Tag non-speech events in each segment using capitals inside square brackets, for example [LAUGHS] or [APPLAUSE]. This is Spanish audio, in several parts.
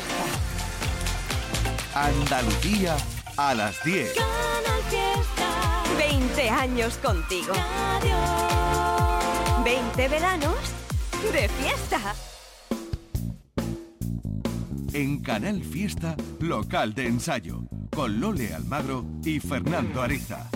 Fiesta. Andalucía a las 10. Canal Fiesta. 20 años contigo. 20 veranos de fiesta. En Canal Fiesta, local de ensayo, con Lole Almagro y Fernando Ariza.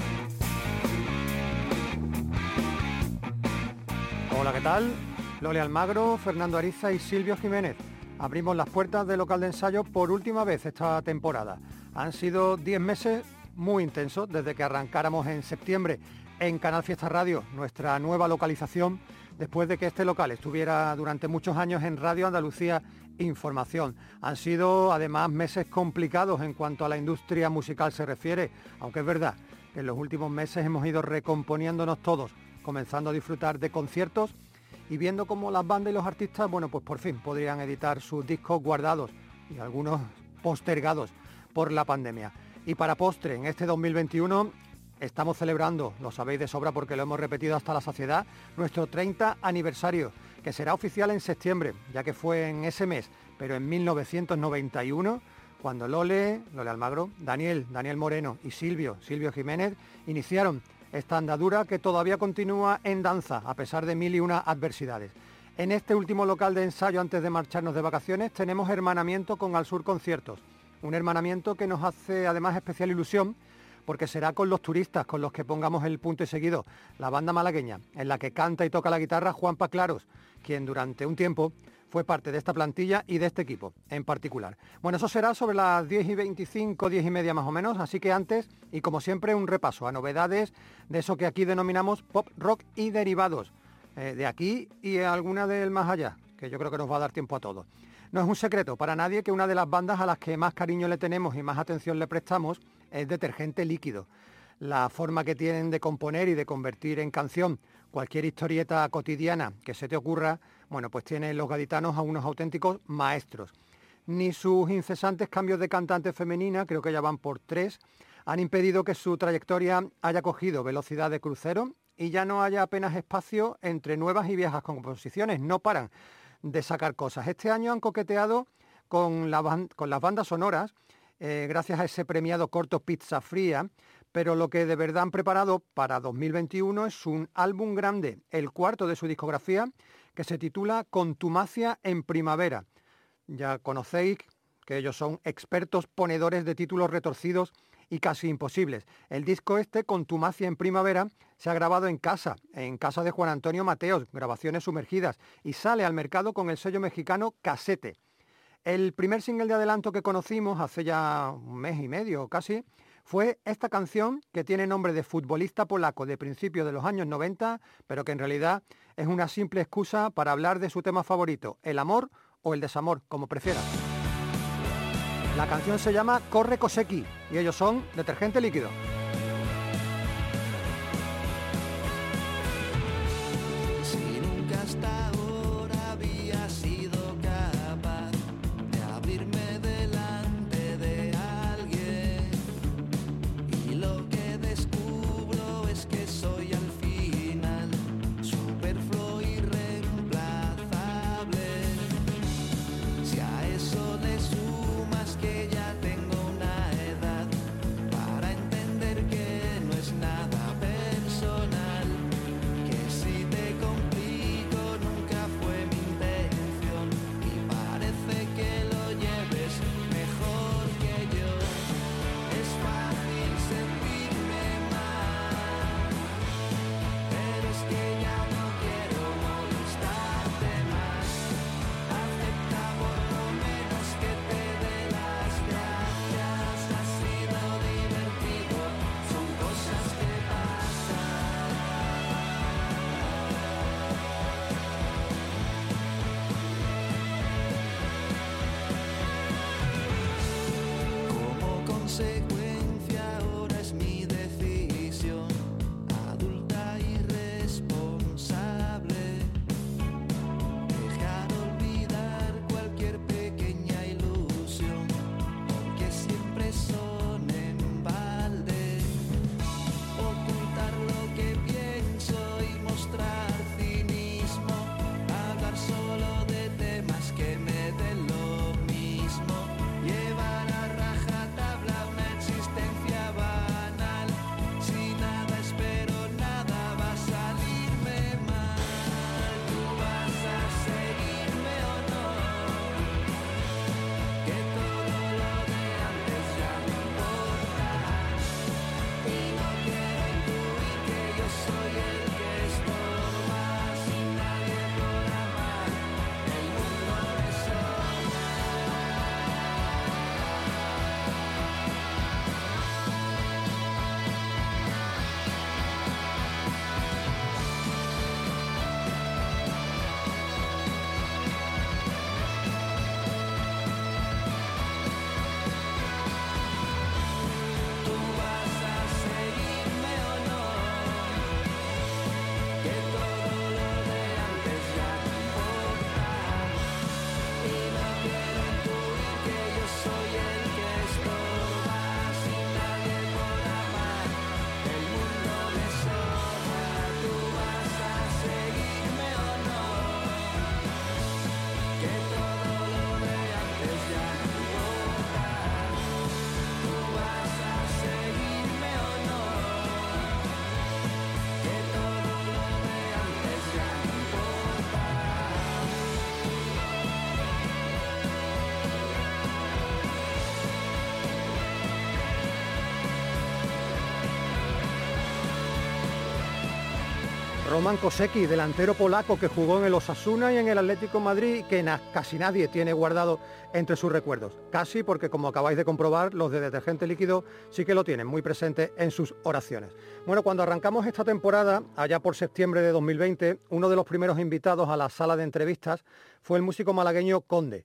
Hola, ¿qué tal? Lole Almagro, Fernando Ariza y Silvio Jiménez. Abrimos las puertas del local de ensayo por última vez esta temporada. Han sido 10 meses muy intensos desde que arrancáramos en septiembre en Canal Fiesta Radio, nuestra nueva localización, después de que este local estuviera durante muchos años en Radio Andalucía Información. Han sido además meses complicados en cuanto a la industria musical se refiere, aunque es verdad que en los últimos meses hemos ido recomponiéndonos todos, comenzando a disfrutar de conciertos y viendo cómo las bandas y los artistas, bueno, pues por fin podrían editar sus discos guardados y algunos postergados por la pandemia. Y para postre, en este 2021 estamos celebrando, lo sabéis de sobra porque lo hemos repetido hasta la saciedad, nuestro 30 aniversario, que será oficial en septiembre, ya que fue en ese mes, pero en 1991, cuando Lole, Lole Almagro, Daniel, Daniel Moreno y Silvio, Silvio Jiménez, iniciaron esta andadura que todavía continúa en danza, a pesar de mil y una adversidades. En este último local de ensayo antes de marcharnos de vacaciones tenemos hermanamiento con Al Sur Conciertos, un hermanamiento que nos hace además especial ilusión porque será con los turistas con los que pongamos el punto y seguido, la banda malagueña, en la que canta y toca la guitarra Juan Paclaros, quien durante un tiempo fue parte de esta plantilla y de este equipo en particular. Bueno, eso será sobre las 10 y 25, 10 y media más o menos, así que antes, y como siempre, un repaso a novedades de eso que aquí denominamos pop, rock y derivados, eh, de aquí y alguna del más allá, que yo creo que nos va a dar tiempo a todos. No es un secreto para nadie que una de las bandas a las que más cariño le tenemos y más atención le prestamos es detergente líquido. La forma que tienen de componer y de convertir en canción cualquier historieta cotidiana que se te ocurra, bueno, pues tienen los gaditanos a unos auténticos maestros. Ni sus incesantes cambios de cantante femenina, creo que ya van por tres, han impedido que su trayectoria haya cogido velocidad de crucero y ya no haya apenas espacio entre nuevas y viejas composiciones. No paran de sacar cosas. Este año han coqueteado con, las bandas sonoras eh, gracias a ese premiado corto Pizza Fría, pero lo que de verdad han preparado para 2021 es un álbum grande, el cuarto de su discografía, que se titula Contumacia en Primavera. Ya conocéis que ellos son expertos ponedores de títulos retorcidos y casi imposibles. El disco este, Contumacia en Primavera, se ha grabado en casa, en casa de Juan Antonio Mateos, grabaciones sumergidas, y sale al mercado con el sello mexicano Casete. El primer single de adelanto que conocimos hace ya un mes y medio casi fue esta canción que tiene nombre de futbolista polaco de principios de los años 90, pero que en realidad es una simple excusa para hablar de su tema favorito, el amor o el desamor, como prefiera. La canción se llama Corre Koseki y ellos son detergente líquido. De temas Roman Kosecki, delantero polaco que jugó en el Osasuna y en el Atlético Madrid, que casi nadie tiene guardado entre sus recuerdos. Casi porque, como acabáis de comprobar, los de detergente líquido sí que lo tienen muy presente en sus oraciones. Bueno, cuando arrancamos esta temporada, allá por septiembre de 2020, uno de los primeros invitados a la sala de entrevistas fue el músico malagueño Conde.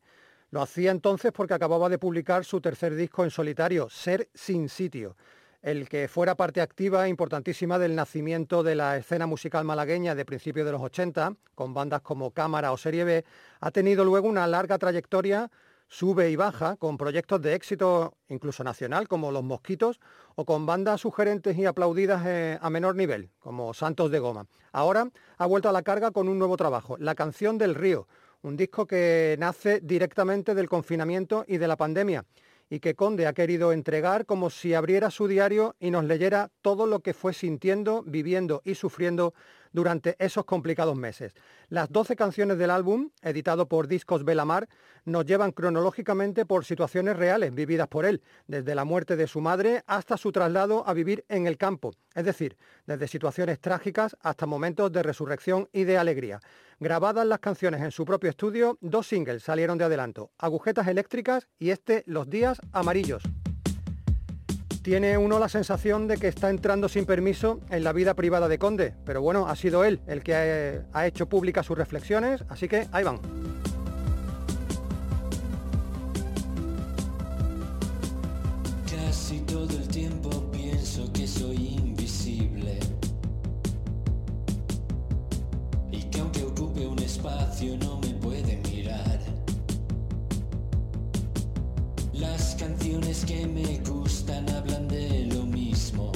Lo hacía entonces porque acababa de publicar su tercer disco en solitario, Ser sin sitio el que fuera parte activa importantísima del nacimiento de la escena musical malagueña de principios de los 80, con bandas como Cámara o Serie B, ha tenido luego una larga trayectoria, sube y baja, con proyectos de éxito incluso nacional, como Los Mosquitos, o con bandas sugerentes y aplaudidas eh, a menor nivel, como Santos de Goma. Ahora ha vuelto a la carga con un nuevo trabajo, La canción del río, un disco que nace directamente del confinamiento y de la pandemia y que Conde ha querido entregar como si abriera su diario y nos leyera todo lo que fue sintiendo, viviendo y sufriendo durante esos complicados meses. Las 12 canciones del álbum, editado por Discos Belamar, nos llevan cronológicamente por situaciones reales vividas por él, desde la muerte de su madre hasta su traslado a vivir en el campo, es decir, desde situaciones trágicas hasta momentos de resurrección y de alegría. Grabadas las canciones en su propio estudio, dos singles salieron de adelanto, Agujetas Eléctricas y este Los Días Amarillos tiene uno la sensación de que está entrando sin permiso en la vida privada de Conde, pero bueno, ha sido él el que ha, hecho públicas sus reflexiones, así que ahí van. Casi todo el tiempo pienso que soy invisible y que aunque ocupe un espacio no canciones que me gustan hablan de lo mismo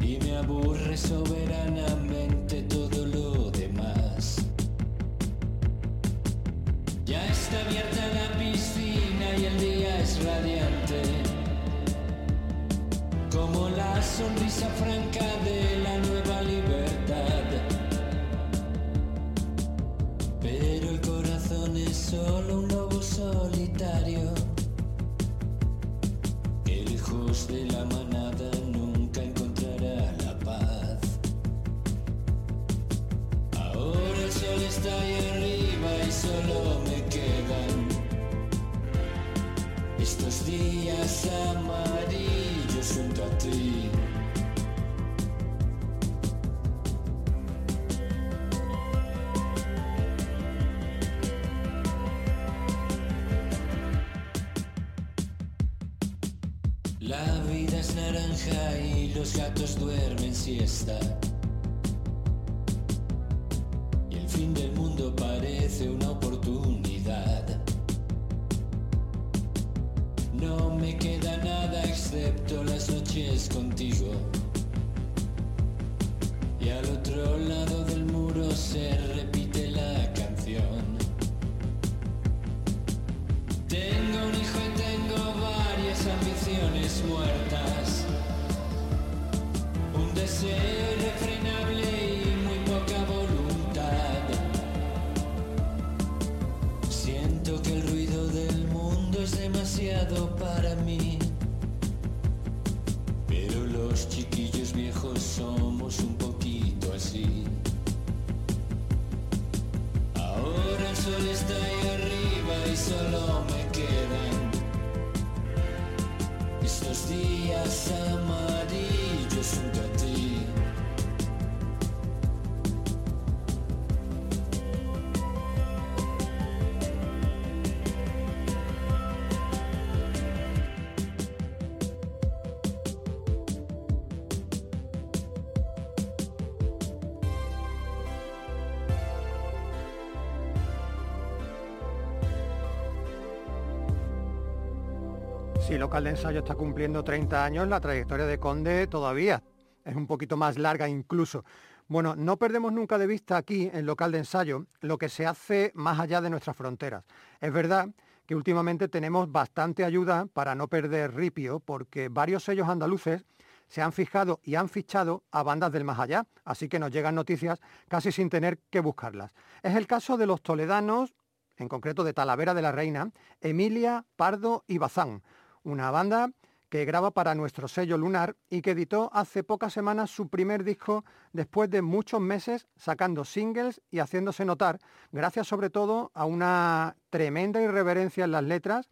y me aburre soberanamente todo lo demás. Ya está abierta la piscina y el día es radiante, como la sonrisa franca de la nueva libertad. Pero el corazón es solo un de la manada nunca encontrará la paz. Ahora el sol está ahí arriba y solo me quedan estos días amarillos junto a ti. Y los gatos duermen siesta. Local de ensayo está cumpliendo 30 años, la trayectoria de Conde todavía es un poquito más larga incluso. Bueno, no perdemos nunca de vista aquí, en local de ensayo, lo que se hace más allá de nuestras fronteras. Es verdad que últimamente tenemos bastante ayuda para no perder ripio, porque varios sellos andaluces se han fijado y han fichado a bandas del más allá, así que nos llegan noticias casi sin tener que buscarlas. Es el caso de los toledanos, en concreto de Talavera de la Reina, Emilia, Pardo y Bazán, una banda que graba para nuestro sello Lunar y que editó hace pocas semanas su primer disco después de muchos meses sacando singles y haciéndose notar, gracias sobre todo a una tremenda irreverencia en las letras,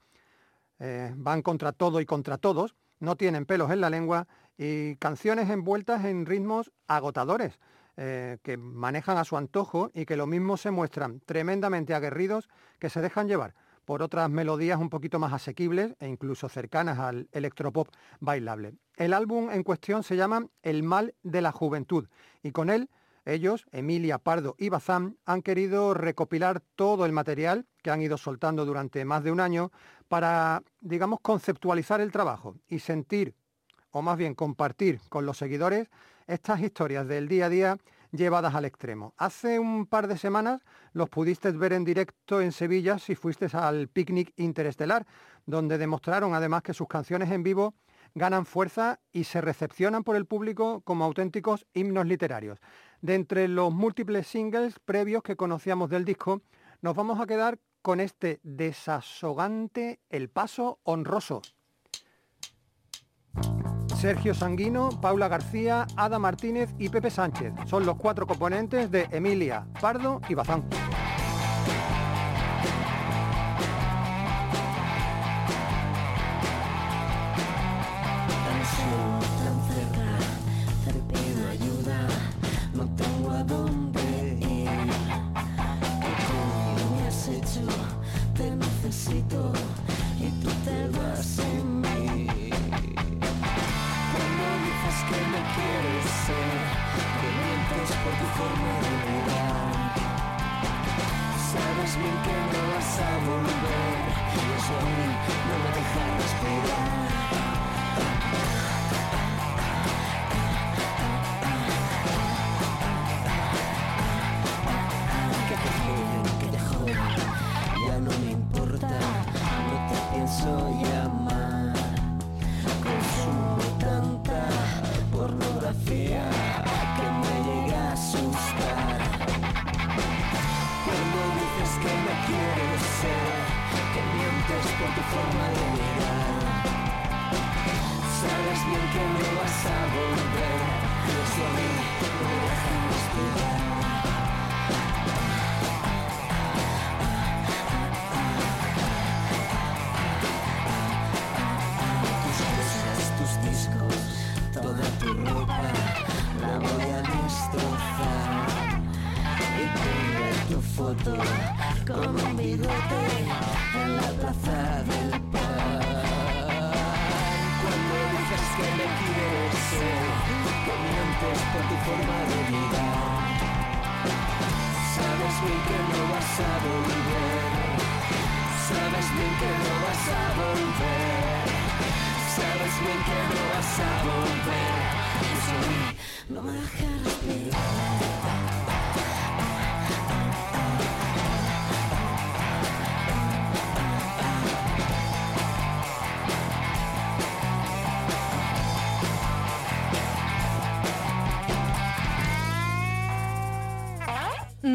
eh, van contra todo y contra todos, no tienen pelos en la lengua y canciones envueltas en ritmos agotadores. Eh, que manejan a su antojo y que lo mismo se muestran tremendamente aguerridos que se dejan llevar por otras melodías un poquito más asequibles e incluso cercanas al electropop bailable. El álbum en cuestión se llama El mal de la juventud y con él ellos, Emilia, Pardo y Bazán, han querido recopilar todo el material que han ido soltando durante más de un año para, digamos, conceptualizar el trabajo y sentir, o más bien compartir con los seguidores, estas historias del día a día llevadas al extremo. Hace un par de semanas los pudiste ver en directo en Sevilla si fuiste al picnic interestelar, donde demostraron además que sus canciones en vivo ganan fuerza y se recepcionan por el público como auténticos himnos literarios. De entre los múltiples singles previos que conocíamos del disco, nos vamos a quedar con este desasogante El Paso Honroso. Sergio Sanguino, Paula García, Ada Martínez y Pepe Sánchez. Son los cuatro componentes de Emilia, Pardo y Bazán.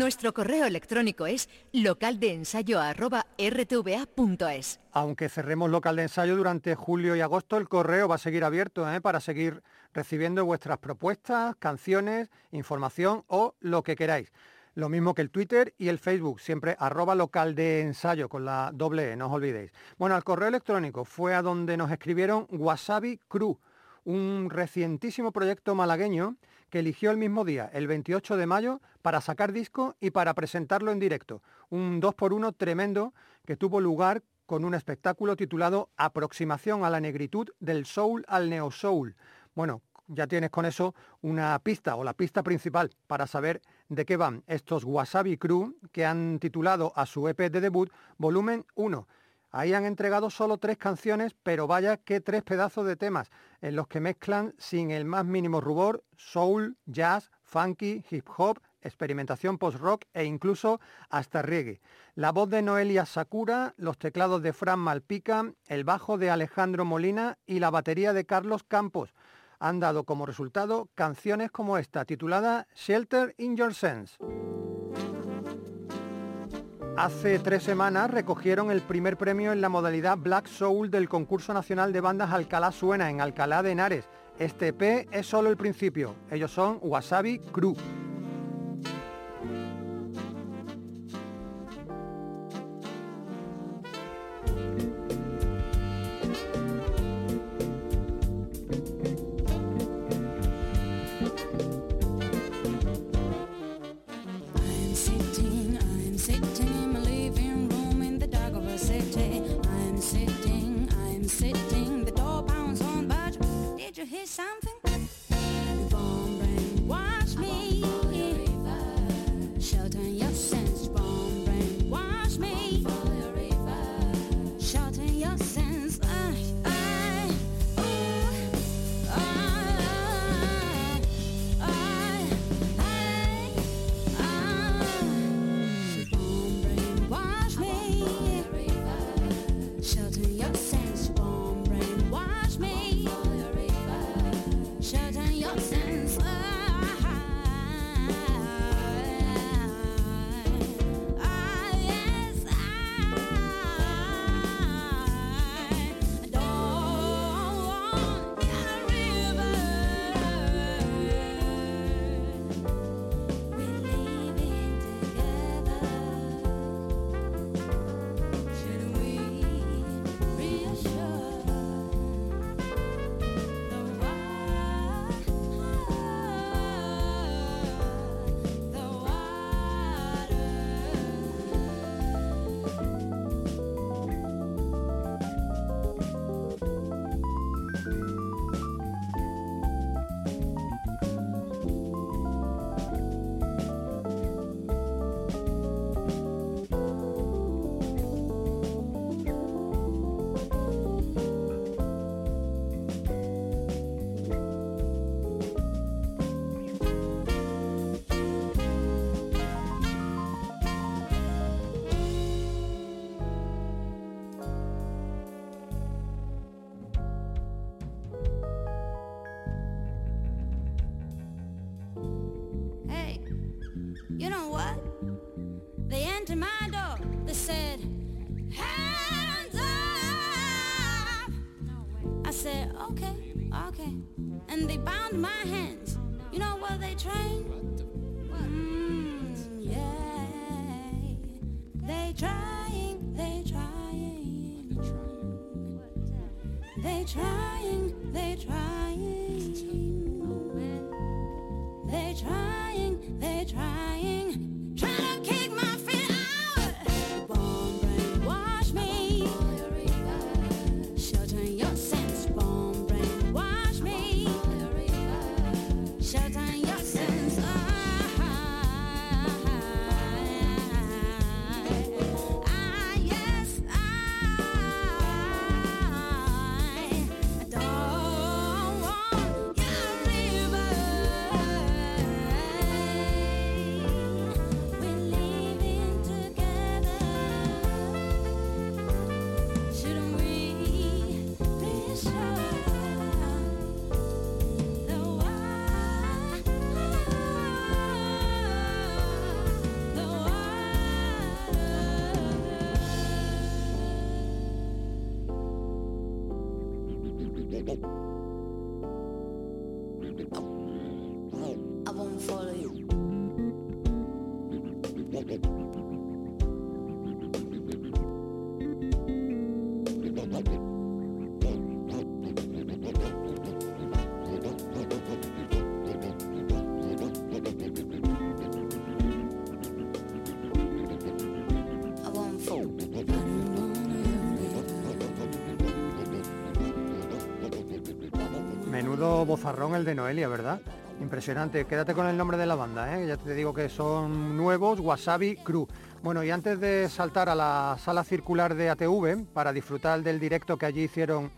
Nuestro correo electrónico es localdeensayo.rtva.es. Aunque cerremos local de ensayo durante julio y agosto, el correo va a seguir abierto ¿eh? para seguir recibiendo vuestras propuestas, canciones, información o lo que queráis. Lo mismo que el Twitter y el Facebook, siempre arroba local de ensayo con la doble E, no os olvidéis. Bueno, al correo electrónico fue a donde nos escribieron Wasabi Crew, un recientísimo proyecto malagueño que eligió el mismo día, el 28 de mayo, para sacar disco y para presentarlo en directo. Un 2 por 1 tremendo que tuvo lugar con un espectáculo titulado Aproximación a la negritud del soul al neo soul. Bueno, ya tienes con eso una pista o la pista principal para saber de qué van estos Wasabi Crew que han titulado a su EP de debut Volumen 1 Ahí han entregado solo tres canciones, pero vaya que tres pedazos de temas, en los que mezclan sin el más mínimo rubor soul, jazz, funky, hip hop, experimentación post-rock e incluso hasta reggae. La voz de Noelia Sakura, los teclados de Fran Malpica, el bajo de Alejandro Molina y la batería de Carlos Campos han dado como resultado canciones como esta, titulada Shelter in Your Sense. Hace tres semanas recogieron el primer premio en la modalidad Black Soul del concurso nacional de bandas Alcalá Suena en Alcalá de Henares. Este P es solo el principio. Ellos son Wasabi Crew. And they bound my hands. You know what they trained? Mm, yeah. They trying, Bozarrón el de Noelia, ¿verdad? Impresionante. Quédate con el nombre de la banda, ¿eh? Ya te digo que son nuevos, Wasabi Crew. Bueno, y antes de saltar a la sala circular de ATV para disfrutar del directo que allí hicieron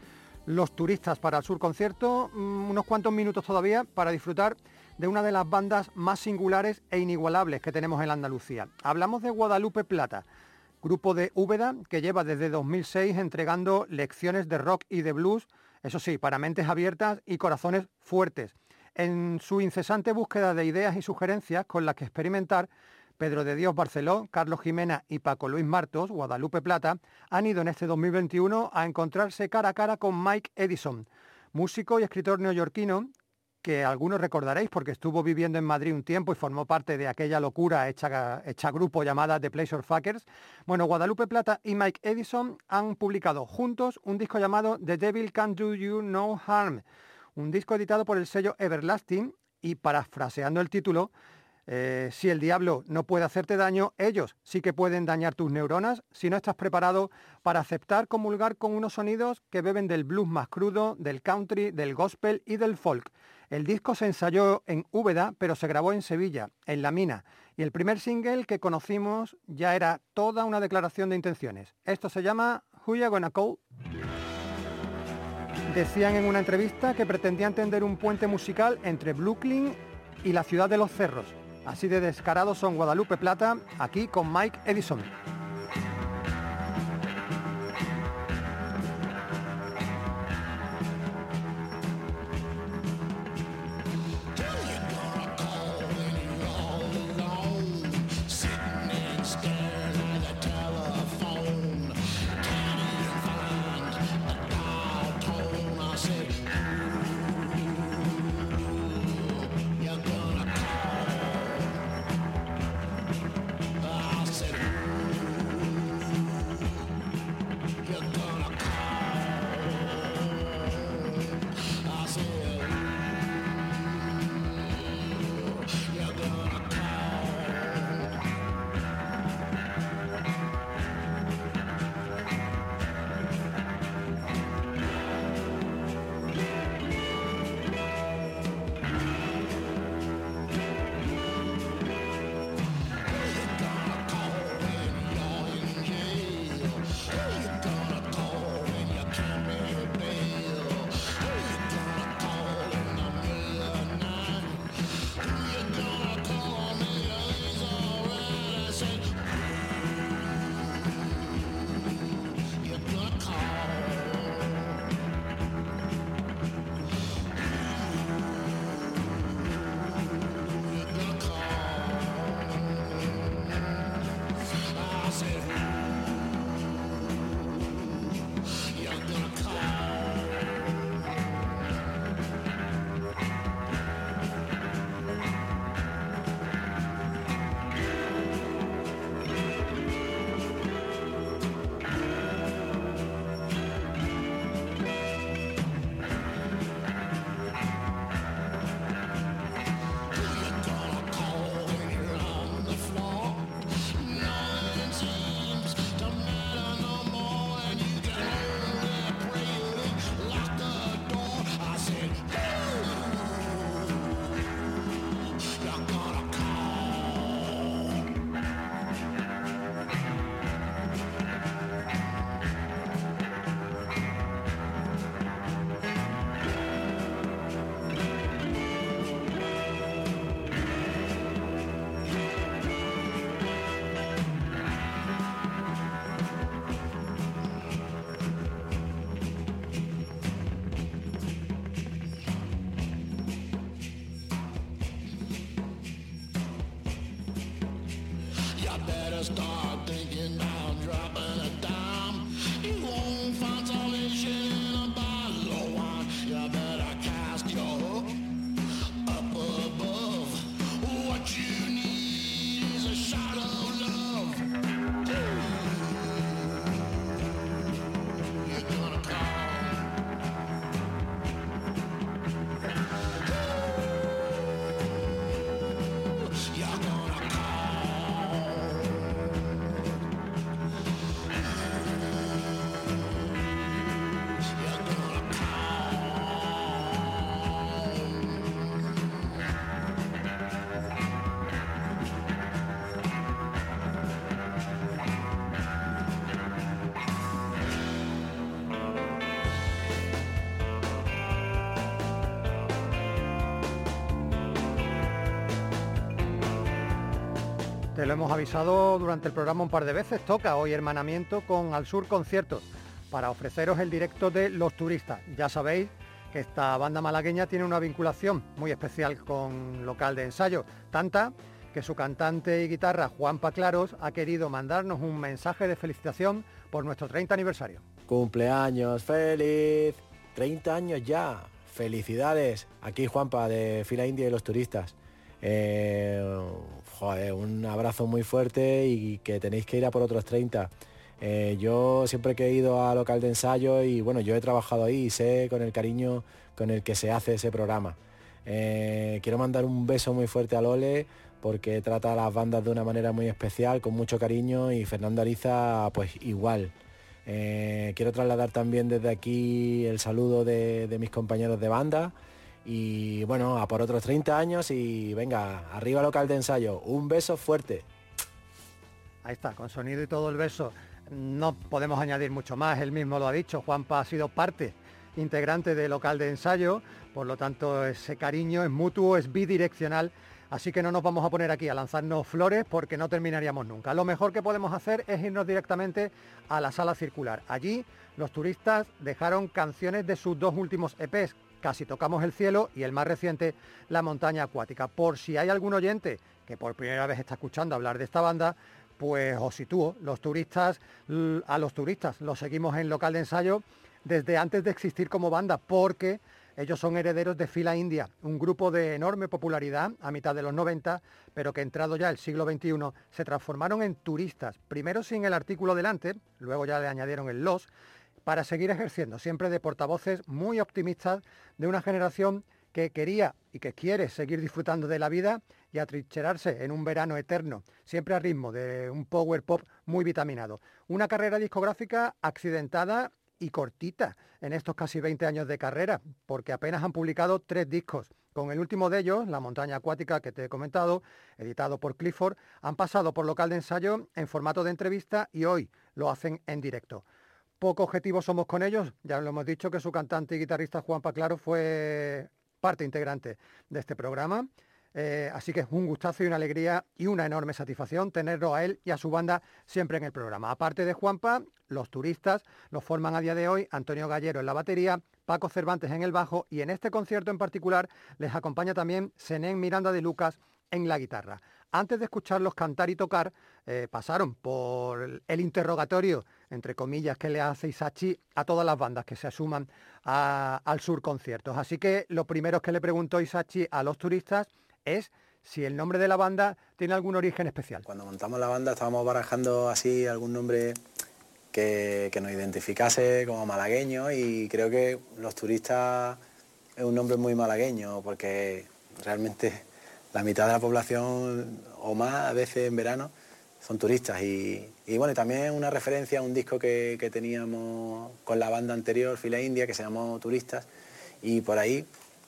los turistas para el Sur Concierto, mm, unos cuantos minutos todavía para disfrutar de una de las bandas más singulares e inigualables que tenemos en Andalucía. Hablamos de Guadalupe Plata, grupo de Úbeda que lleva desde 2006 entregando lecciones de rock y de blues, eso sí, para mentes abiertas y corazones fuertes. En su incesante búsqueda de ideas y sugerencias con las que experimentar, Pedro de Dios Barceló, Carlos Jimena y Paco Luis Martos, Guadalupe Plata, han ido en este 2021 a encontrarse cara a cara con Mike Edison, músico y escritor neoyorquino que algunos recordaréis porque estuvo viviendo en Madrid un tiempo y formó parte de aquella locura hecha, grupo llamada The Pleasure Fuckers. Bueno, Guadalupe Plata y Mike Edison han publicado juntos un disco llamado The Devil Can Do You No Harm, un disco editado por el sello Everlasting y parafraseando el título, eh, si el diablo no puede hacerte daño, ellos sí que pueden dañar tus neuronas si no estás preparado para aceptar comulgar con unos sonidos que beben del blues más crudo, del country, del gospel y del folk. El disco se ensayó en Úbeda, pero se grabó en Sevilla, en La Mina, y el primer single que conocimos ya era toda una declaración de intenciones. Esto se llama Who Gonna Call? Decían en una entrevista que pretendían tender un puente musical entre Brooklyn y la ciudad de los cerros. Así de descarados son Guadalupe Plata, aquí con Mike Edison. Lo hemos avisado durante el programa un par de veces. Toca hoy hermanamiento con Al Sur Conciertos para ofreceros el directo de Los Turistas. Ya sabéis que esta banda malagueña tiene una vinculación muy especial con local de ensayo, tanta que su cantante y guitarra Juanpa Claros ha querido mandarnos un mensaje de felicitación por nuestro 30 aniversario. Cumpleaños feliz, 30 años ya. Felicidades. Aquí Juanpa de Fila India y los turistas. Eh, un abrazo muy fuerte y que tenéis que ir a por otros 30. Eh, yo siempre que he ido a local de ensayo y bueno, yo he trabajado ahí y sé con el cariño con el que se hace ese programa. Eh, quiero mandar un beso muy fuerte a Lole porque trata a las bandas de una manera muy especial, con mucho cariño y Fernando Ariza pues igual. Eh, quiero trasladar también desde aquí el saludo de mis compañeros de banda y bueno, a por otros 30 años y venga, arriba local de ensayo, un beso fuerte. Ahí está, con sonido y todo el beso. No podemos añadir mucho más, él mismo lo ha dicho, Juanpa ha sido parte integrante de local de ensayo, por lo tanto ese cariño es mutuo, es bidireccional, así que no nos vamos a poner aquí a lanzarnos flores porque no terminaríamos nunca. Lo mejor que podemos hacer es irnos directamente a la sala circular. Allí los turistas dejaron canciones de sus dos últimos EPs, Casi tocamos el cielo y el más reciente, La montaña acuática. Por si hay algún oyente que por primera vez está escuchando hablar de esta banda, pues os sitúo. Los turistas, a los turistas los seguimos en local de ensayo desde antes de existir como banda, porque ellos son herederos de Fila India, un grupo de enorme popularidad a mitad de los 90, pero que entrado ya el siglo XXI se transformaron en turistas, primero sin el artículo delante, luego ya le añadieron el los, para seguir ejerciendo siempre de portavoces muy optimistas de una generación que quería y que quiere seguir disfrutando de la vida y atrincherarse en un verano eterno, siempre a ritmo de un power pop muy vitaminado. Una carrera discográfica accidentada y cortita en estos casi 20 años de carrera, porque apenas han publicado tres discos. Con el último de ellos, La montaña acuática que te he comentado, editado por Clifford, han pasado por local de ensayo en formato de entrevista y hoy lo hacen en directo poco objetivos somos con ellos. Ya lo hemos dicho que su cantante y guitarrista Juan Paclaro fue parte integrante de este programa. Eh, así que es un gustazo y una alegría y una enorme satisfacción tenerlo a él y a su banda siempre en el programa. Aparte de Juanpa, los turistas los forman a día de hoy Antonio Gallero en la batería, Paco Cervantes en el bajo y en este concierto en particular les acompaña también Senén Miranda de Lucas en la guitarra. Antes de escucharlos cantar y tocar, eh, pasaron por el interrogatorio, entre comillas, que le hace Isachi a todas las bandas que se asuman al sur conciertos. Así que lo primero que le preguntó Isachi a los turistas es si el nombre de la banda tiene algún origen especial. Cuando montamos la banda estábamos barajando así algún nombre que, que nos identificase como malagueño y creo que los turistas es un nombre muy malagueño porque realmente la mitad de la población o más a veces en verano son turistas y, bueno, y también una referencia a un disco que, teníamos con la banda anterior, Fila India, que se llamó Turistas y por ahí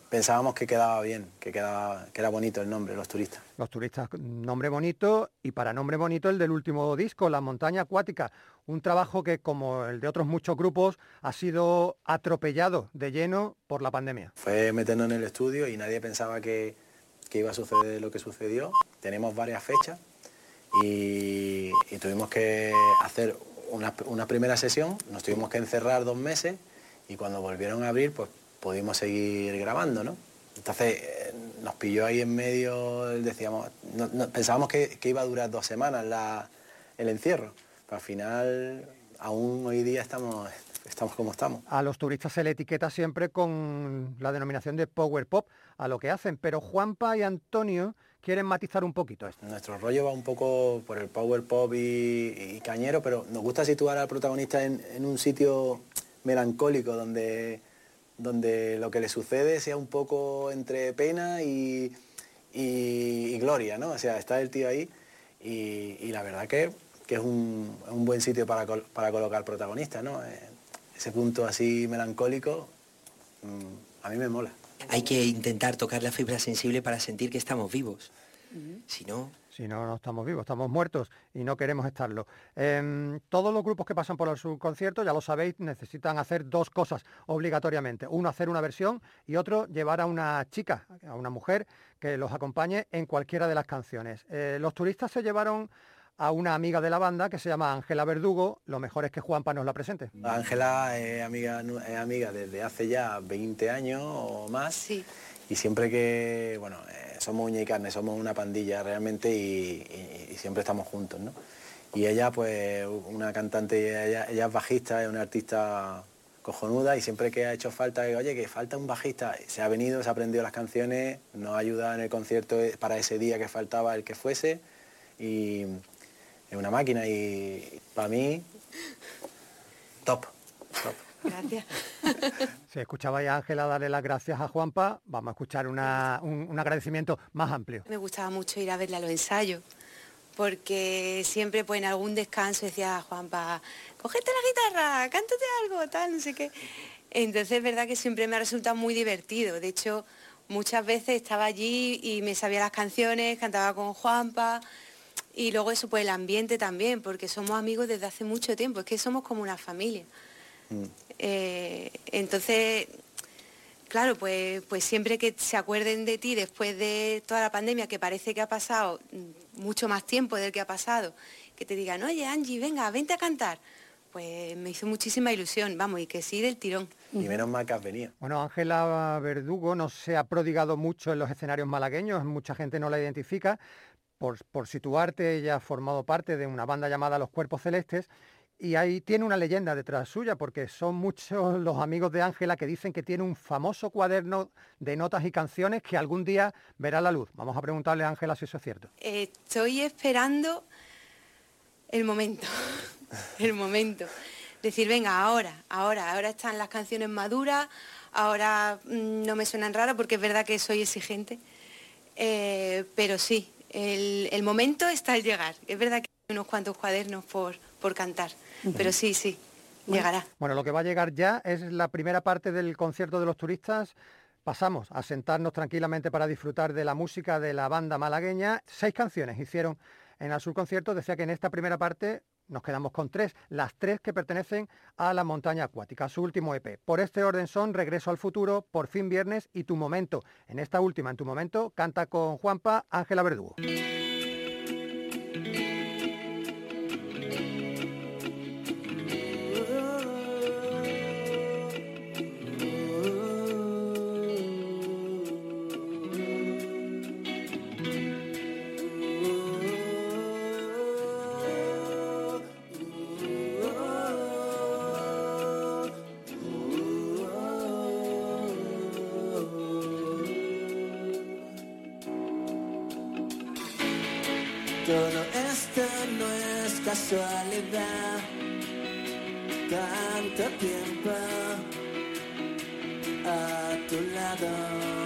pensábamos que quedaba bien, que, quedaba, que era bonito el nombre, los turistas. Los turistas, nombre bonito y para nombre bonito el del último disco, La Montaña Acuática, un trabajo que como el de otros muchos grupos ha sido atropellado de lleno por la pandemia. Fue meternos en el estudio y nadie pensaba que, que iba a suceder lo que sucedió. Tenemos varias fechas y, tuvimos que hacer una, primera sesión, nos tuvimos que encerrar dos meses y cuando volvieron a abrir pues pudimos seguir grabando, ¿no? Entonces eh, nos pilló ahí en medio, decíamos, pensábamos que, iba a durar dos semanas el encierro, pero al final aún hoy día estamos, estamos como estamos. A los turistas se le etiqueta siempre con la denominación de power pop a lo que hacen, pero Juanpa y Antonio quieren matizar un poquito esto. Nuestro rollo va un poco por el power pop y, cañero, pero nos gusta situar al protagonista en, un sitio melancólico donde, donde lo que le sucede sea un poco entre pena y, gloria, ¿no? O sea, está el tío ahí y, la verdad que, es un, buen sitio para, para colocar protagonista, ¿no? Eh, ese punto así melancólico mm, a mí me mola. Hay que intentar tocar la fibra sensible para sentir que estamos vivos. Si no... Si no, no estamos vivos, estamos muertos y no queremos estarlo. Em, todos los grupos que pasan por el subconcierto, ya lo sabéis, necesitan hacer dos cosas obligatoriamente. Uno, hacer una versión y otro, llevar a una chica, a una mujer que los acompañe en cualquiera de las canciones. Eh, los turistas se llevaron a una amiga de la banda que se llama Ángela Verdugo. Lo mejor es que Juanpa nos la presente. Ángela es amiga, amiga desde hace ya 20 años o más. Sí. y siempre que, bueno, eh, somos uña y carne, somos una pandilla realmente y, y- y siempre estamos juntos, ¿no? Y ella, pues, una cantante, ella, ella es bajista, es una artista cojonuda y siempre que ha hecho falta, que, oye, que falta un bajista, se ha venido, se ha aprendido las canciones, nos ha ayudado en el concierto eh, para ese día que faltaba el que fuese y es una máquina y para mí, top, top. Gracias. [LAUGHS] Si escuchabais a Ángela darle las gracias a Juanpa, vamos a escuchar una- un, un agradecimiento más amplio. Me gustaba mucho ir a verla a los ensayos, porque siempre pues en algún descanso decía Juanpa, cógete la guitarra, cántate algo, tal, no sé qué. Entonces es verdad que siempre me ha resultado muy divertido. De hecho, muchas veces estaba allí y me sabía las canciones, cantaba con Juanpa. Y luego eso, pues el ambiente también, porque somos amigos desde hace mucho tiempo, es que somos como una familia. Eh, entonces, claro, pues, pues siempre que se acuerden de ti después de toda la pandemia, que parece que ha pasado mm, mucho más tiempo del que ha pasado, que te digan, oye Angie, venga, vente a cantar, pues me hizo muchísima ilusión, vamos, y que sí del tirón. Y menos mal que has venido. Bueno, Ángela Verdugo no se ha prodigado mucho en los escenarios malagueños, mucha gente no la identifica. Por, situarte, ella ha formado parte de una banda llamada Los Cuerpos Celestes y ahí tiene una leyenda detrás suya, porque son muchos [LAUGHS] los amigos de Ángela que dicen que tiene un famoso cuaderno de notas y canciones que algún día verá la luz. Vamos a preguntarle a Ángela si eso es cierto. Estoy esperando el momento, [LAUGHS] el momento. Decir, venga, ahora, ahora, ahora están las canciones maduras, ahora mm, no me suenan raras porque es verdad que soy exigente, Eh, pero sí, el, el momento está al llegar. Es verdad que hay unos cuantos cuadernos por, por cantar, pero sí, sí, llegará. Bueno, lo que va a llegar ya es la primera parte del concierto de los turistas. Pasamos a sentarnos tranquilamente para disfrutar de la música de la banda malagueña. Seis canciones hicieron en el Sur Concierto. Decía que en esta primera parte nos quedamos con tres, las tres que pertenecen a la montaña acuática, su último EP. Por este orden son Regreso al futuro, Por fin viernes y Tu momento. En esta última, en Tu momento, canta con Juanpa Ángela Verdugo. Esto no es casualidad. Tanto tiempo a tu lado.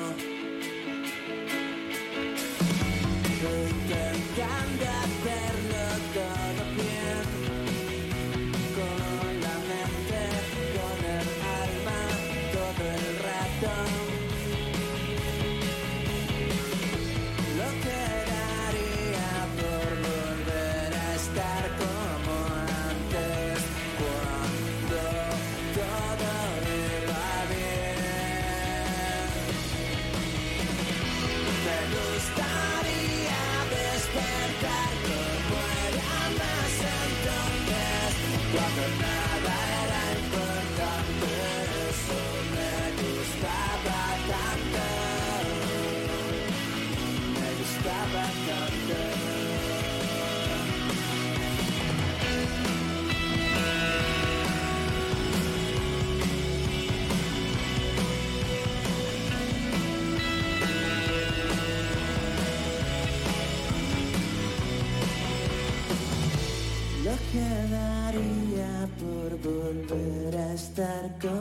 Lo que daría por volver a estar como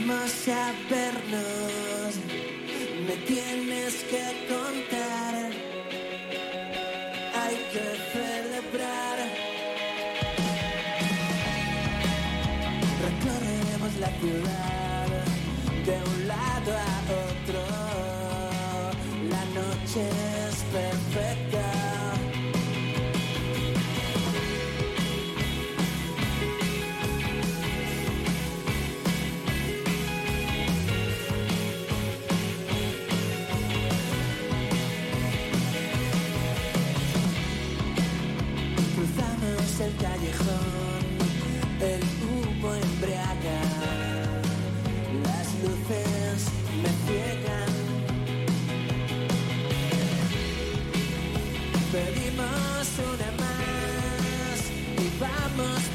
Vamos a vernos. Me tienes que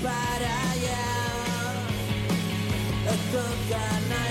para allá. Esto es.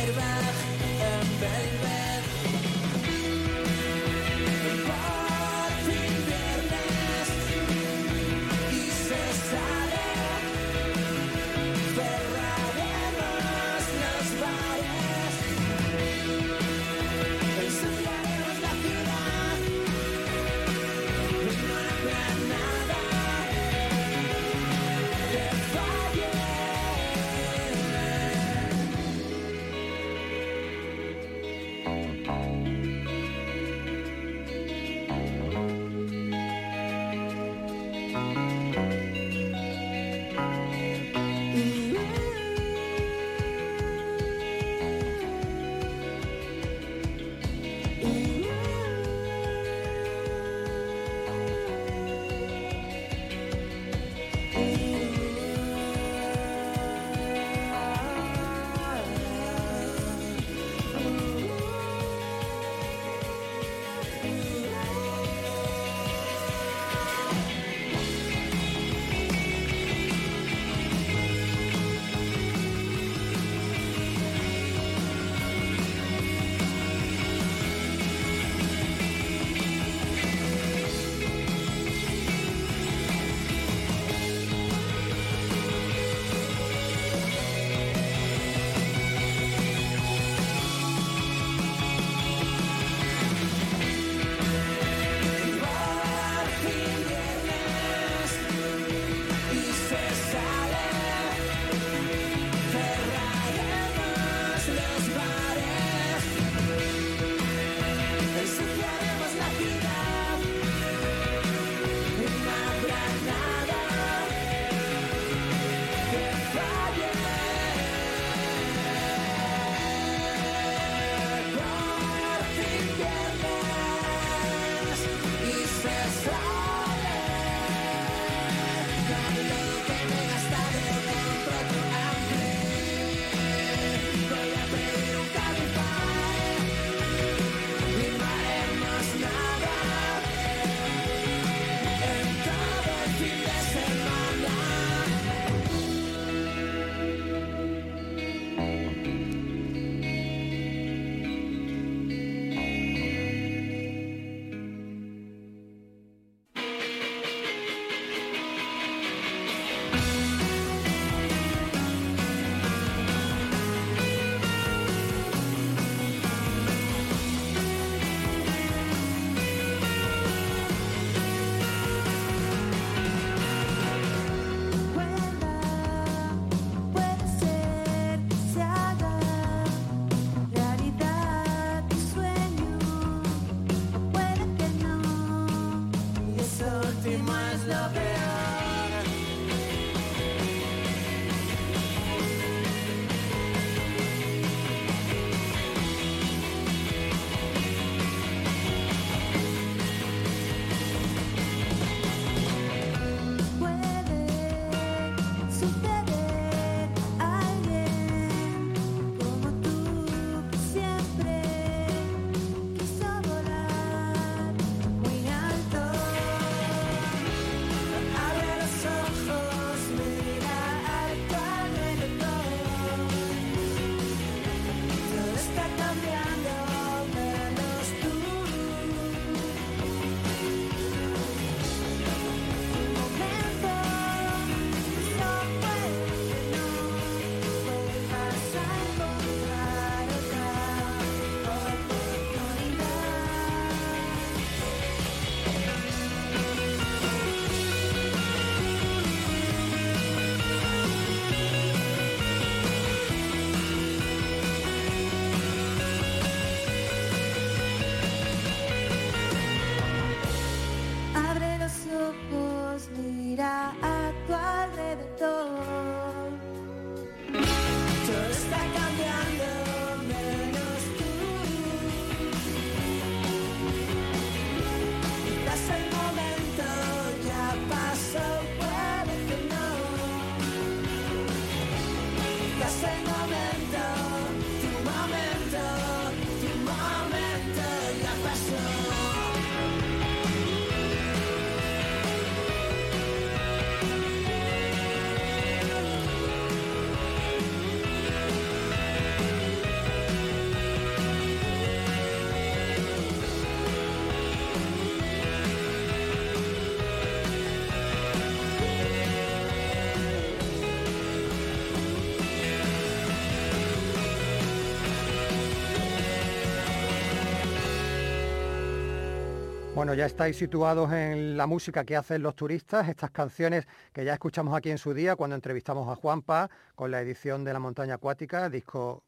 Bueno, ya estáis situados en la música que hacen los turistas, estas canciones que ya escuchamos aquí en su día cuando entrevistamos a Juanpa con la edición de La Montaña Acuática, disco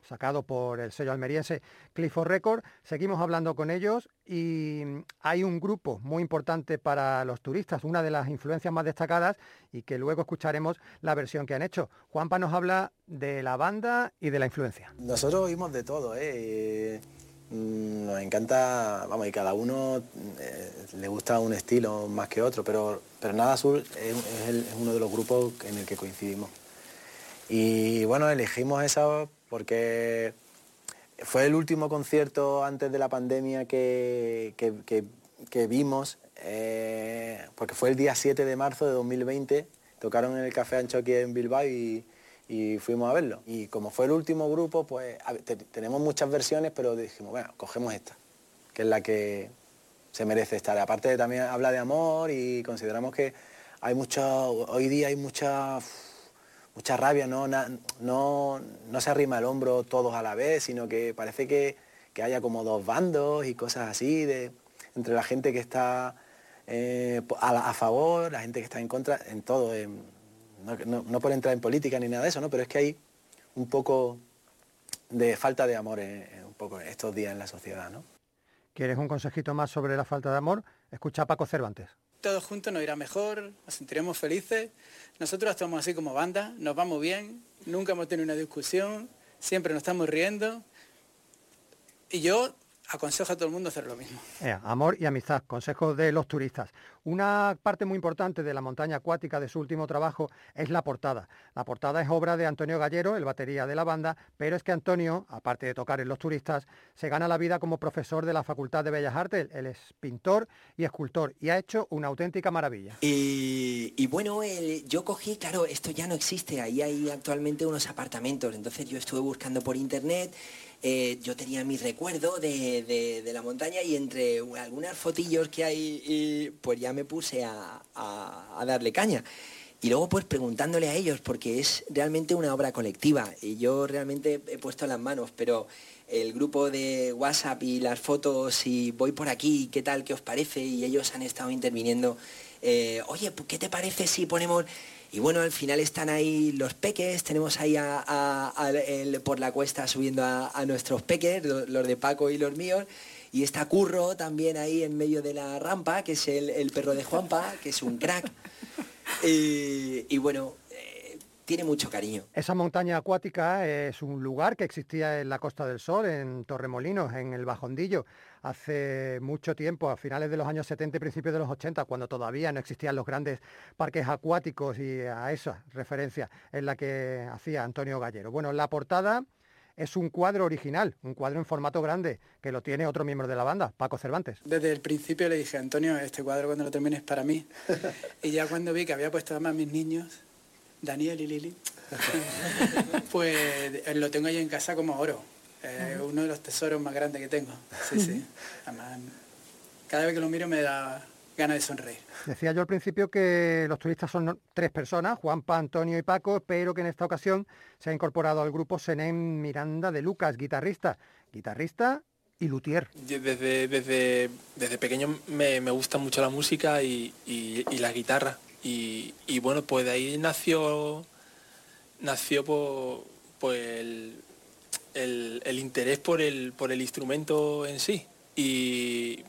sacado por el sello almeriense Clifford Record. Seguimos hablando con ellos y hay un grupo muy importante para los turistas, una de las influencias más destacadas y que luego escucharemos la versión que han hecho. Juanpa nos habla de la banda y de la influencia. Nosotros oímos de todo, ¿eh? Mm, Nos encanta, vamos, y cada uno eh, le gusta un estilo más que otro, pero, pero Nada Azul es, uno de los grupos en el que coincidimos. Y bueno, elegimos esa porque fue el último concierto antes de la pandemia que, que- que- que vimos, eh, porque fue el día 7 de marzo de 2020, tocaron en el Café Ancho aquí en Bilbao y, y fuimos a verlo. Y como fue el último grupo, pues tenemos muchas versiones, pero dijimos, bueno, cogemos esta, que es la que se merece estar. Aparte también habla de amor y consideramos que hay mucho, hoy día hay mucha mucha rabia, ¿no? No, no se arrima el hombro todos a la vez, sino que parece que, que haya como dos bandos y cosas así, de, entre la gente que está eh, a, favor, la gente que está en contra, en todo. No, no- no por entrar en política ni nada de eso, ¿no? pero es que hay un poco de falta de amor en, en un poco estos días en la sociedad. ¿no? ¿Quieres un consejito más sobre la falta de amor? Escucha a Paco Cervantes. Todos juntos nos irá mejor, nos sentiremos felices. Nosotros estamos así como banda, nos vamos bien, nunca hemos tenido una discusión, siempre nos estamos riendo. Y yo aconsejo a todo el mundo hacer lo mismo. Amor y amistad, consejos de los turistas. Una parte muy importante de la montaña acuática de su último trabajo es la portada. La portada es obra de Antonio Gallero, el batería de la banda, pero es que Antonio, aparte de tocar en los turistas, se gana la vida como profesor de la Facultad de Bellas Artes. Él es pintor y escultor y ha hecho una auténtica maravilla. Y, y bueno, el- yo cogí, claro, esto ya no existe, ahí hay actualmente unos apartamentos, entonces yo estuve buscando por internet, eh, yo tenía mi recuerdo de, de- la montaña y entre algunas fotillos que hay, y, pues ya me puse a, a- darle caña. Y luego pues preguntándole a ellos, porque es realmente una obra colectiva, y yo realmente he puesto las manos, pero el grupo de WhatsApp y las fotos y voy por aquí, ¿qué tal? ¿Qué os parece? Y ellos han estado interviniendo, eh, oye, ¿qué te parece si ponemos...? Y bueno, al final están ahí los peques, tenemos ahí a- el- por la cuesta subiendo a, nuestros peques, lo- los de Paco y los míos, y está Curro también ahí en medio de la rampa, que es el, el perro de Juanpa, que es un crack. [LAUGHS] Y, y bueno, tiene mucho cariño. Esa montaña acuática es un lugar que existía en la Costa del Sol, en Torremolinos, en el Bajondillo, hace mucho tiempo, a finales de los años 70 y principios de los 80, cuando todavía no existían los grandes parques acuáticos y a esa referencia es la que hacía Antonio Gallero. Bueno, la portada es un cuadro original, un cuadro en formato grande, que lo tiene otro miembro de la banda, Paco Cervantes. Desde el principio le dije, Antonio, este cuadro cuando lo termines es para mí. [LAUGHS] y ya cuando vi que había puesto además mis niños, Daniel y Lili, [LAUGHS] pues lo tengo ahí en casa como oro. Eh, uno de los tesoros más grandes que tengo. Sí, sí. Además, cada vez que lo miro me da ganas de sonreír. Decía yo al principio que los turistas son tres personas, Juanpa, Antonio y Paco, pero que en esta ocasión se ha incorporado al grupo Senén Miranda de Lucas, guitarrista, guitarrista y luthier. Desde, desde, desde pequeño me, me gusta mucho la música y, y- y la guitarra. Y, bueno, pues de ahí nació, nació pues el, el- interés por el, por el instrumento en sí. Y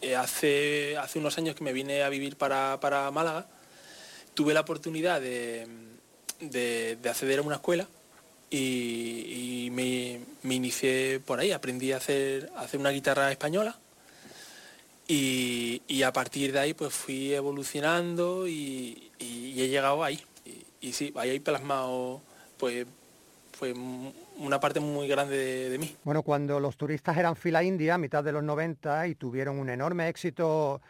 eh, hace, hace unos años que me vine a vivir para, para Málaga, tuve la oportunidad de, de- de acceder a una escuela y, y me, me inicié por ahí, aprendí a hacer, a hacer una guitarra española y, a partir de ahí pues fui evolucionando y, he llegado ahí. Y, sí, ahí hay plasmado pues, pues una parte muy grande de, de mí. Bueno, cuando los turistas eran fila india a mitad de los 90 y tuvieron un enorme éxito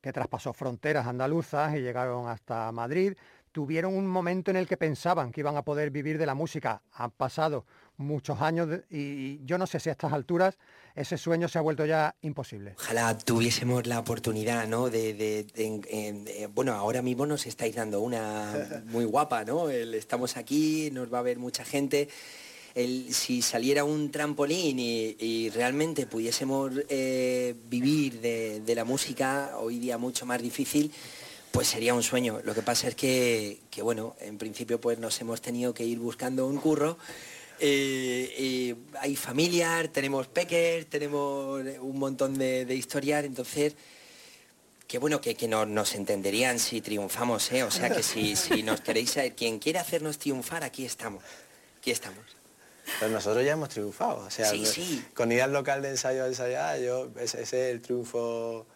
que traspasó fronteras andaluzas y llegaron hasta Madrid, tuvieron un momento en el que pensaban que iban a poder vivir de la música. Han pasado muchos años de- y yo no sé si a estas alturas ese sueño se ha vuelto ya imposible. Ojalá tuviésemos la oportunidad, ¿no? De, eh, bueno, ahora mismo nos estáis dando una [LAUGHS] muy guapa, ¿no? El- estamos aquí, nos va a ver mucha gente el- si saliera un trampolín y, y realmente pudiésemos eh, vivir de, de la música, hoy día mucho más difícil, pues sería un sueño. Lo que pasa es que, que, bueno, en principio pues nos hemos tenido que ir buscando un curro. Eh, eh, hay familiar, tenemos peques, tenemos un montón de, de historias, entonces que bueno, que, que no- nos entenderían si triunfamos, ¿eh? O sea que si, si nos queréis, quien quiera hacernos triunfar, aquí estamos. Aquí estamos. Pero nosotros ya hemos triunfado. O sea, Sí, no- sí. con ir al local de ensayo a ensayar, yo, ese, ese es el triunfo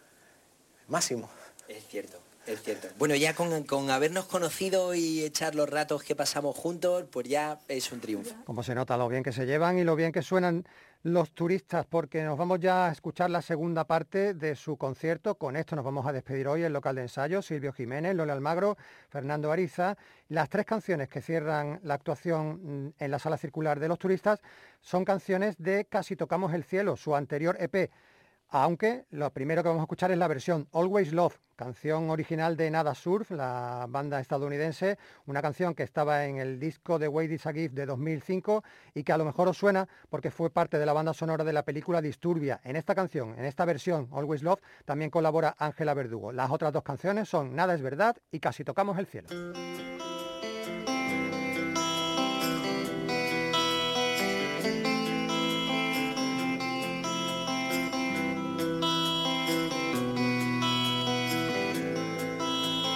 máximo. Es cierto, es cierto. Bueno, ya con, habernos conocido y echar los ratos que pasamos juntos, pues ya es un triunfo. Como se nota lo bien que se llevan y lo bien que suenan los turistas, porque nos vamos ya a escuchar la segunda parte de su concierto. Con esto nos vamos a despedir hoy el local de ensayo, Silvio Jiménez, Lola Almagro, Fernando Ariza. Las tres canciones que cierran la actuación mm, en la sala circular de los turistas son canciones de Casi Tocamos el Cielo, su anterior EP. Aunque lo primero que vamos a escuchar es la versión Always Love, canción original de Nada Surf, la banda estadounidense, una canción que estaba en el disco de Wait Is a Gift de 2005 y que a lo mejor os suena porque fue parte de la banda sonora de la película Disturbia. En esta canción, en esta versión Always Love, también colabora Ángela Verdugo. Las otras dos canciones son Nada es verdad y Casi tocamos el cielo.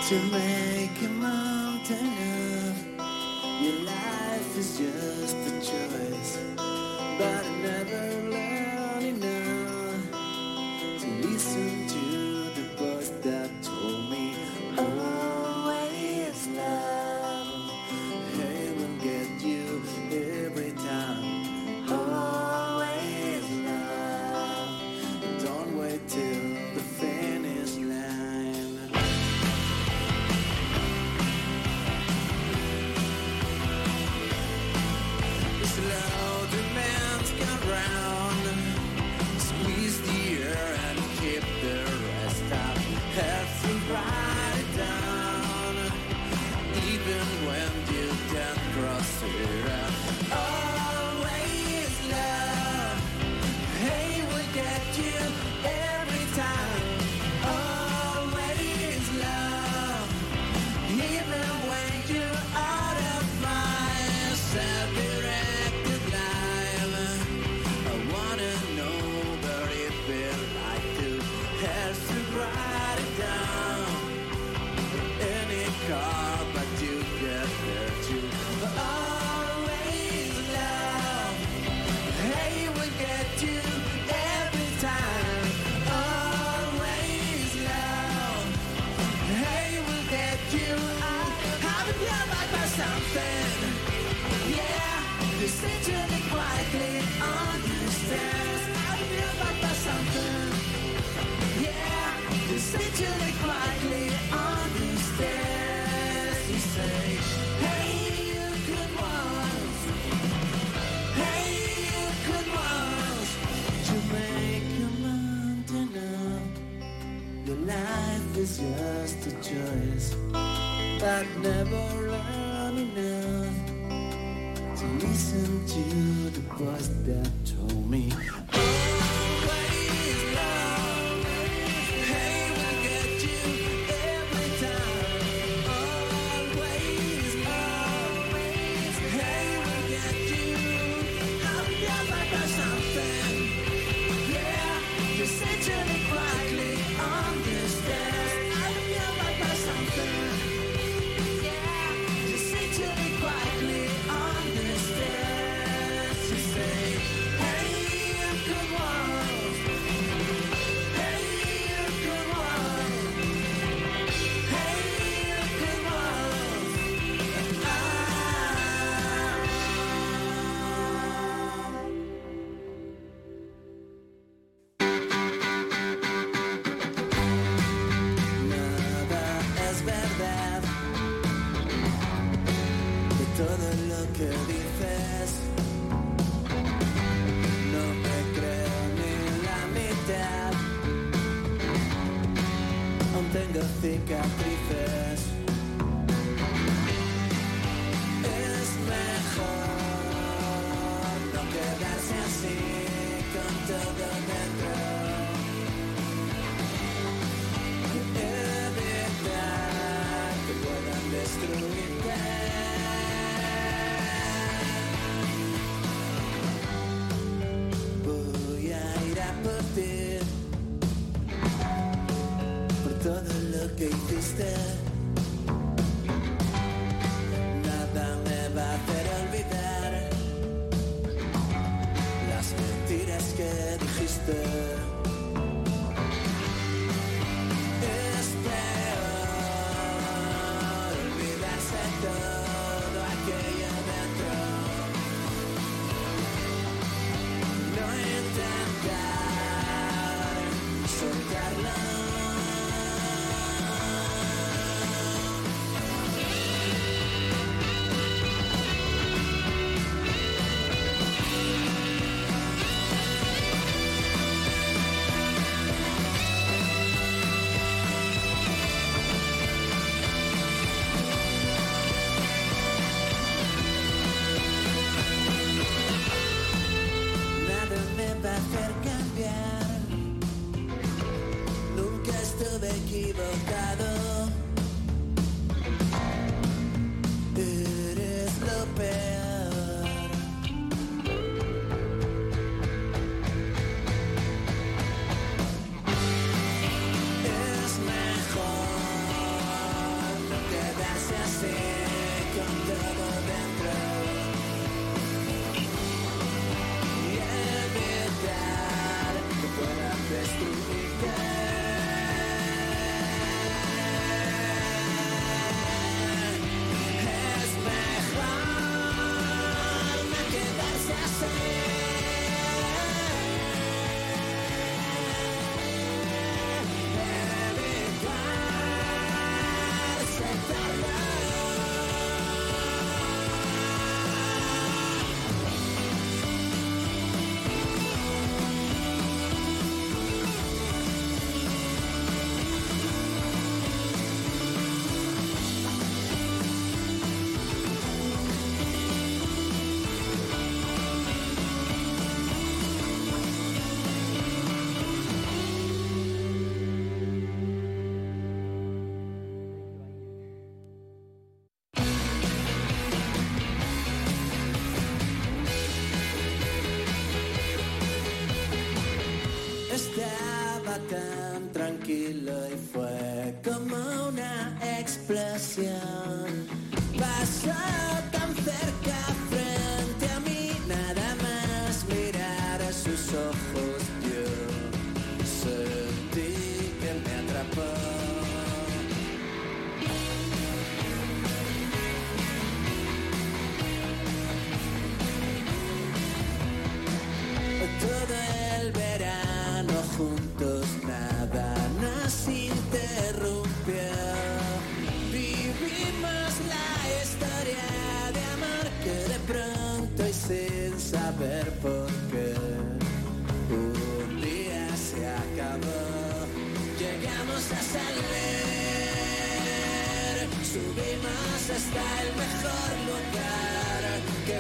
To make a mountain of. Your life is just a choice, but I never learned enough to listen to choice, but never learn enough to listen to the voice that The look at you tan tranquilo y fue como una explosión.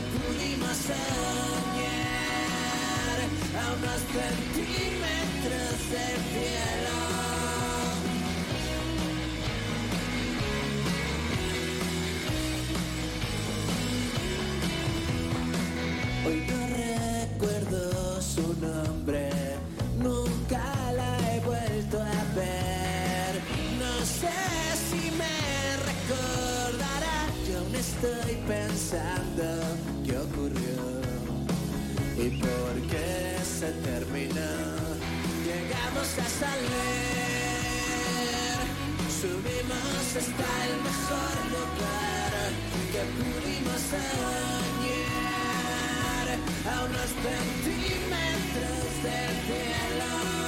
pudimos soñar a unos centímetros del cielo. Hoy no recuerdo su nombre, nunca la he vuelto a ver. No sé si me recordará, yo me estoy pensando. vamos a salir. Subimos hasta el mejor lugar que pudimos soñar. A unos centímetros del cielo.